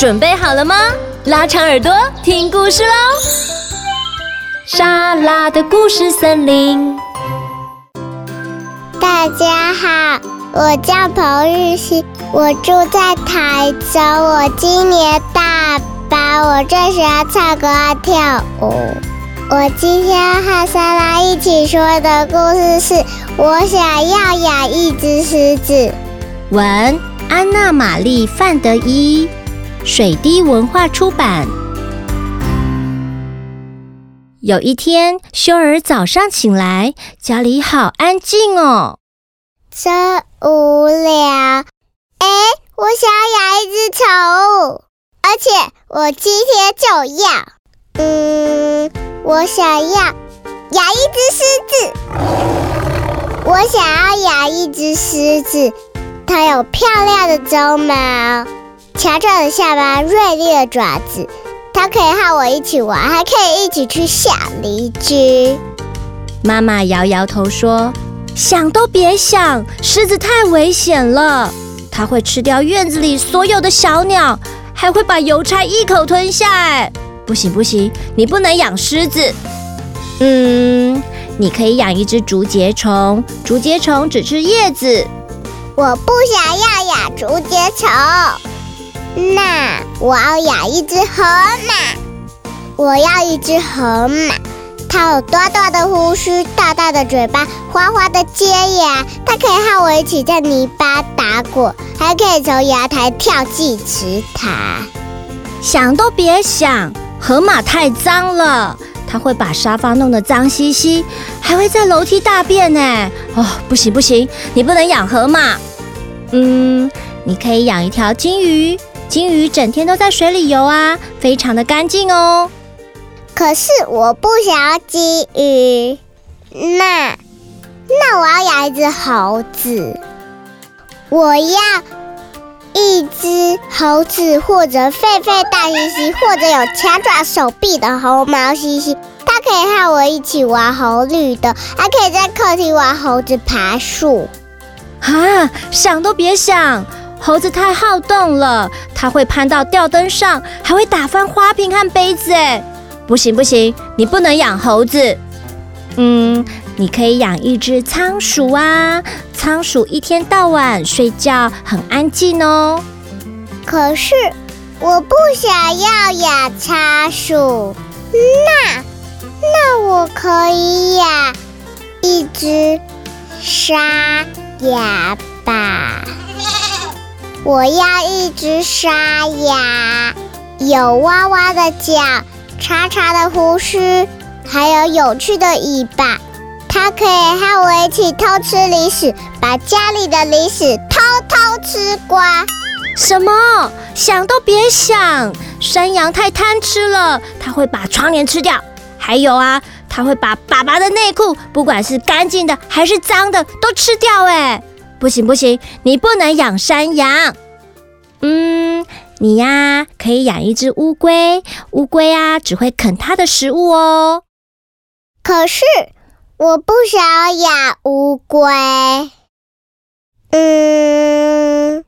准备好了吗？拉长耳朵听故事喽！莎拉的故事森林。大家好，我叫彭玉熙，我住在台中，我今年大班，我最喜欢唱歌和跳舞。我今天要和莎拉一起说的故事是《我想要养一只狮子》。文安娜·玛丽·范德伊，水滴文化出版。有一天，修儿早上醒来，家里好安静哦。真无聊。哎，我想要养一只宠物，而且我今天就要。嗯，我想要养一只狮子。我想要养一只狮子，它有漂亮的鬃毛，强壮的下巴，锐利的爪子。它可以和我一起玩，还可以一起去小离居。妈妈摇摇头说：“想都别想，狮子太危险了，它会吃掉院子里所有的小鸟，还会把邮差一口吞下。哎，不行不行，你不能养狮子。嗯，你可以养一只竹节虫，竹节虫只吃叶子。我不想要养竹节虫。”那我要养一只河马，我要一只河马，它有短短的胡须、大大的嘴巴、滑滑的尖牙，它可以和我一起在泥巴打滚，还可以从阳台跳进池塘。想都别想，河马太脏了，它会把沙发弄得脏兮兮，还会在楼梯大便呢。哦，不行不行，你不能养河马。嗯，你可以养一条金鱼。金鱼整天都在水里游啊，非常的干净哦。可是我不想要金鱼，那那我要养一只猴子。我要一只猴子，或者狒狒大猩猩，或者有强爪手臂的红毛猩猩。它可以和我一起玩红绿的，还可以在客厅玩猴子爬树。啊，想都别想！猴子太好动了，它会攀到吊灯上，还会打翻花瓶和杯子。哎，不行不行，你不能养猴子。嗯，你可以养一只仓鼠啊，仓鼠一天到晚睡觉很安静哦。可是我不想要养仓鼠，那那我可以养一只沙哑巴。我要一只沙哑，有弯弯的脚，长长的胡须，还有有趣的尾巴。它可以和我一起偷吃零食，把家里的零食偷偷吃光。什么？想都别想！山羊太贪吃了，它会把窗帘吃掉。还有啊，它会把爸爸的内裤，不管是干净的还是脏的，都吃掉。哎。不行不行，你不能养山羊。嗯，你呀可以养一只乌龟，乌龟啊只会啃它的食物哦。可是我不想养乌龟。嗯，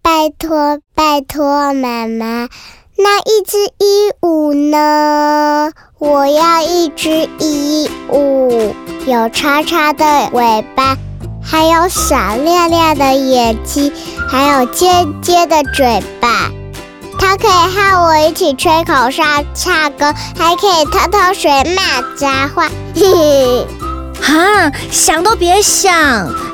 拜托拜托妈妈，那一只鹦鹉呢？我要一只鹦鹉，有长长的尾巴。还有闪亮亮的眼睛，还有尖尖的嘴巴，它可以和我一起吹口哨、唱歌，还可以偷偷学骂脏话。嘿嘿，哈，想都别想！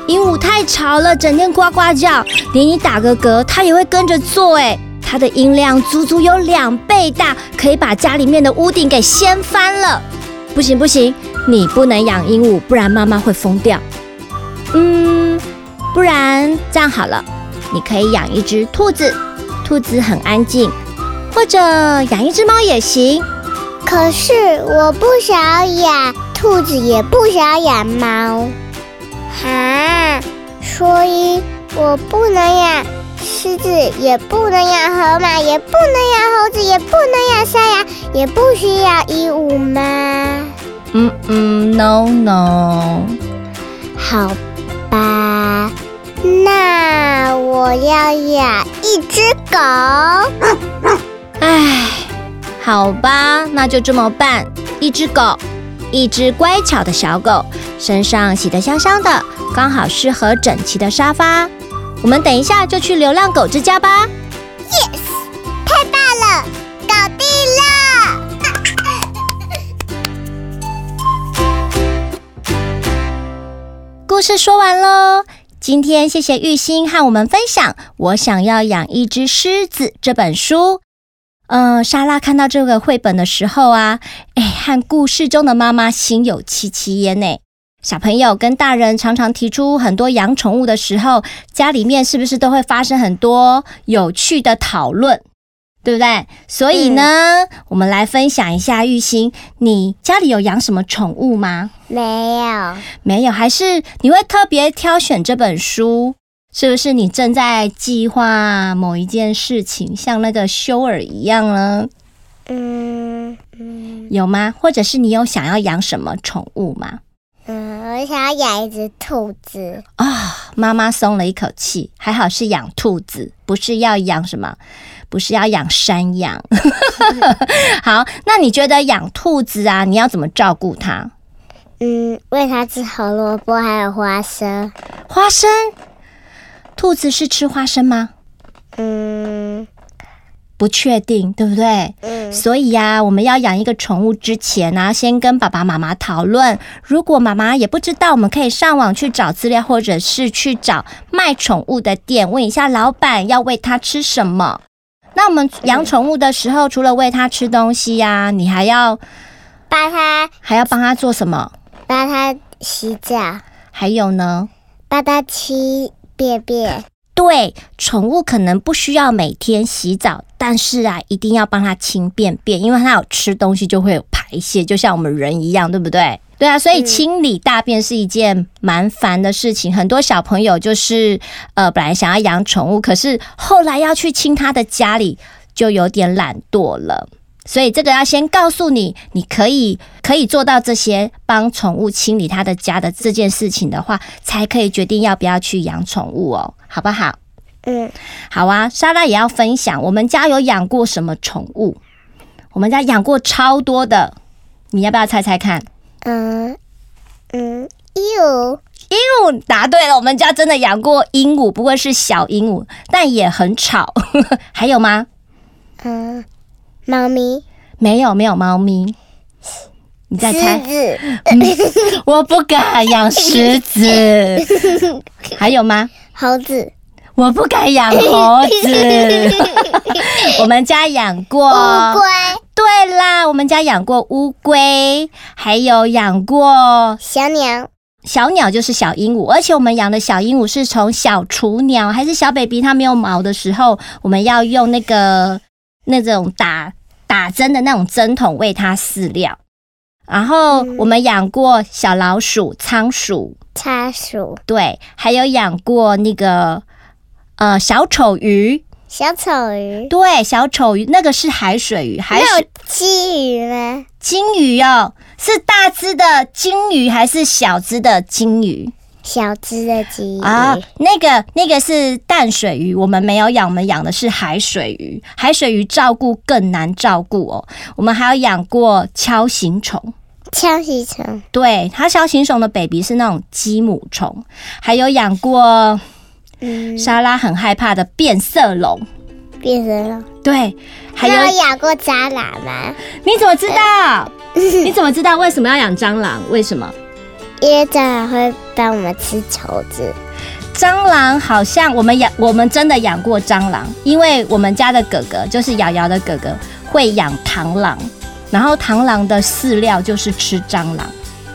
鹦鹉太吵了，整天呱呱叫，连你打个嗝，它也会跟着做。哎，它的音量足足有两倍大，可以把家里面的屋顶给掀翻了。不行不行，你不能养鹦鹉，不然妈妈会疯掉。嗯，不然这样好了，你可以养一只兔子，兔子很安静，或者养一只猫也行。可是我不想养兔子，也不想养猫，哈，所以我不能养狮子，也不能养河马，也不能养猴子，也不能养山羊，也不需要鹦鹉吗？嗯嗯，no no，好。吧那我要养一只狗。唉，好吧，那就这么办。一只狗，一只乖巧的小狗，身上洗得香香的，刚好适合整齐的沙发。我们等一下就去流浪狗之家吧。故事说完喽。今天谢谢玉兴和我们分享《我想要养一只狮子》这本书。嗯、呃，莎拉看到这个绘本的时候啊，哎，和故事中的妈妈心有戚戚焉呢。小朋友跟大人常常提出很多养宠物的时候，家里面是不是都会发生很多有趣的讨论，对不对？所以呢，嗯、我们来分享一下玉兴，你家里有养什么宠物吗？没有，没有，还是你会特别挑选这本书？是不是你正在计划某一件事情，像那个修尔一样呢？嗯嗯，有吗？或者是你有想要养什么宠物吗？嗯，我想要养一只兔子。啊、哦，妈妈松了一口气，还好是养兔子，不是要养什么，不是要养山羊。好，那你觉得养兔子啊，你要怎么照顾它？嗯，喂它吃胡萝卜，还有花生。花生。兔子是吃花生吗？嗯，不确定，对不对？嗯，所以呀、啊，我们要养一个宠物之前呢、啊，先跟爸爸妈妈讨论。如果妈妈也不知道，我们可以上网去找资料，或者是去找卖宠物的店，问一下老板要喂它吃什么。那我们养宠物的时候，嗯、除了喂它吃东西呀、啊，你还要帮它，还要帮它做什么？帮它洗澡。还有呢？帮它吃。便便。对，宠物可能不需要每天洗澡，但是啊，一定要帮它清便便，因为它有吃东西就会有排泄，就像我们人一样，对不对？对啊，所以清理大便是一件蛮烦的事情。嗯、很多小朋友就是呃，本来想要养宠物，可是后来要去清他的家里，就有点懒惰了。所以这个要先告诉你，你可以可以做到这些帮宠物清理它的家的这件事情的话，才可以决定要不要去养宠物哦，好不好？嗯，好啊。莎拉也要分享，我们家有养过什么宠物？我们家养过超多的，你要不要猜猜看？嗯嗯，鹦鹉，鹦鹉答对了，我们家真的养过鹦鹉，不过是小鹦鹉，但也很吵。还有吗？嗯。猫咪没有没有猫咪，你再猜。狮子、嗯，我不敢养狮子。还有吗？猴子，我不敢养猴子。我们家养过乌龟。对啦，我们家养过乌龟，还有养过小鸟。小鸟就是小鹦鹉，而且我们养的小鹦鹉是从小雏鸟还是小 baby，它没有毛的时候，我们要用那个。那种打打针的那种针筒喂它饲料，然后我们养过小老鼠、仓鼠、仓鼠，对，还有养过那个呃小丑鱼、小丑鱼，对，小丑鱼那个是海水鱼，还有金鱼吗？金鱼哦，是大只的金鱼还是小只的金鱼？小只的金鱼啊，那个那个是淡水鱼，我们没有养，我们养的是海水鱼。海水鱼照顾更难照顾哦。我们还有养过锹形虫，锹形虫，对，它锹形虫的 baby 是那种鸡母虫。还有养过，嗯，莎拉很害怕的变色龙，变色龙，对，还有养过蟑螂吗？你怎么知道？你怎么知道为什么要养蟑螂？为什么？因为蟑螂会帮我们吃球子。蟑螂好像我们养，我们真的养过蟑螂，因为我们家的哥哥就是瑶瑶的哥哥会养螳螂，然后螳螂的饲料就是吃蟑螂，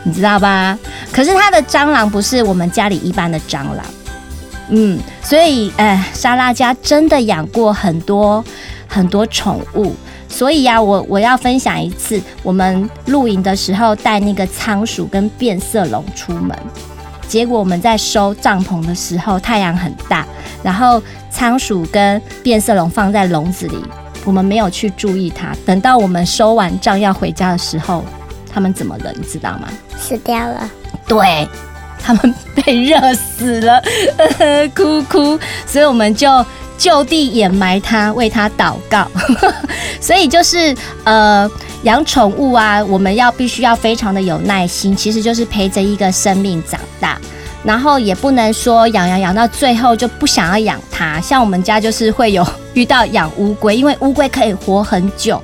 你知道吧？可是它的蟑螂不是我们家里一般的蟑螂，嗯，所以哎，莎拉家真的养过很多很多宠物。所以呀、我我要分享一次，我们露营的时候带那个仓鼠跟变色龙出门，结果我们在收帐篷的时候，太阳很大，然后仓鼠跟变色龙放在笼子里，我们没有去注意它。等到我们收完帐要回家的时候，他们怎么了？你知道吗？死掉了。对，他们被热死了，哭哭，所以我们就就地掩埋它，为它祷告。所以就是呃，养宠物啊，我们要必须要非常的有耐心，其实就是陪着一个生命长大。然后也不能说养养养到最后就不想要养它，像我们家就是会有遇到养乌龟，因为乌龟可以活很久，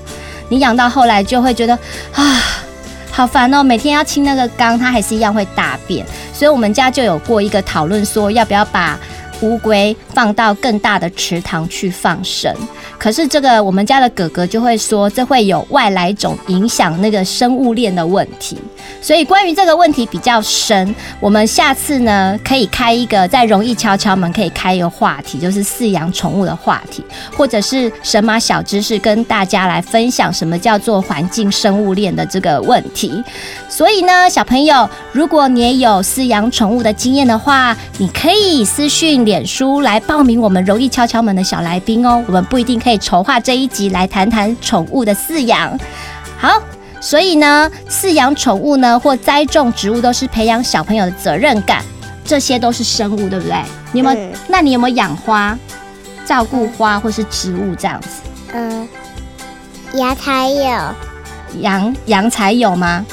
你养到后来就会觉得啊，好烦哦，每天要清那个缸，它还是一样会大便，所以我们家就有过一个讨论，说要不要把乌龟放到更大的池塘去放生。可是这个我们家的哥哥就会说，这会有外来种影响那个生物链的问题。所以关于这个问题比较深，我们下次呢可以开一个在容易敲敲门可以开一个话题，就是饲养宠物的话题，或者是神马小知识跟大家来分享什么叫做环境生物链的这个问题。所以呢，小朋友，如果你也有饲养宠物的经验的话，你可以私讯脸书来报名我们容易敲敲门的小来宾哦。我们不一定可以筹划这一集来谈谈宠物的饲养。好。所以呢，饲养宠物呢，或栽种植物，都是培养小朋友的责任感。这些都是生物，对不对？你有没有？嗯、那你有没有养花、照顾花或是植物这样子？嗯，阳台有。阳阳台有吗？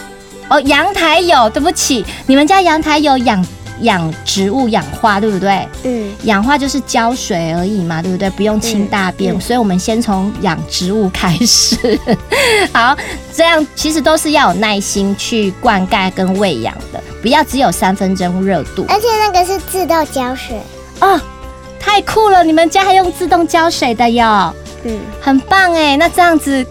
哦，阳台有。对不起，你们家阳台有养。养植物、养花，对不对？嗯，养花就是浇水而已嘛，对不对？不用清大便，嗯嗯、所以我们先从养植物开始。好，这样其实都是要有耐心去灌溉跟喂养的，不要只有三分钟热度。而且那个是自动浇水哦，太酷了！你们家还用自动浇水的哟？嗯，很棒哎，那这样子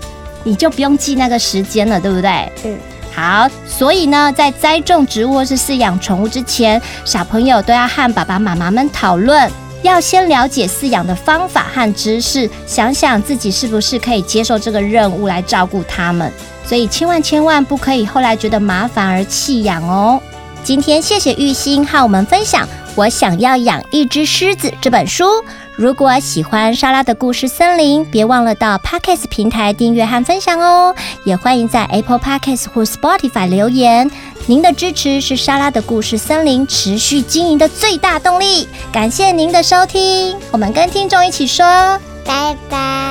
你就不用记那个时间了，对不对？嗯。好，所以呢，在栽种植物或是饲养宠物之前，小朋友都要和爸爸妈妈们讨论，要先了解饲养的方法和知识，想想自己是不是可以接受这个任务来照顾他们。所以千万千万不可以后来觉得麻烦而弃养哦。今天谢谢郁欣和我们分享《我想要养一只狮子》这本书。如果喜欢莎拉的故事森林，别忘了到 Podcast 平台订阅和分享哦。也欢迎在 Apple Podcast 或 Spotify 留言，您的支持是莎拉的故事森林持续经营的最大动力。感谢您的收听，我们跟听众一起说，拜拜。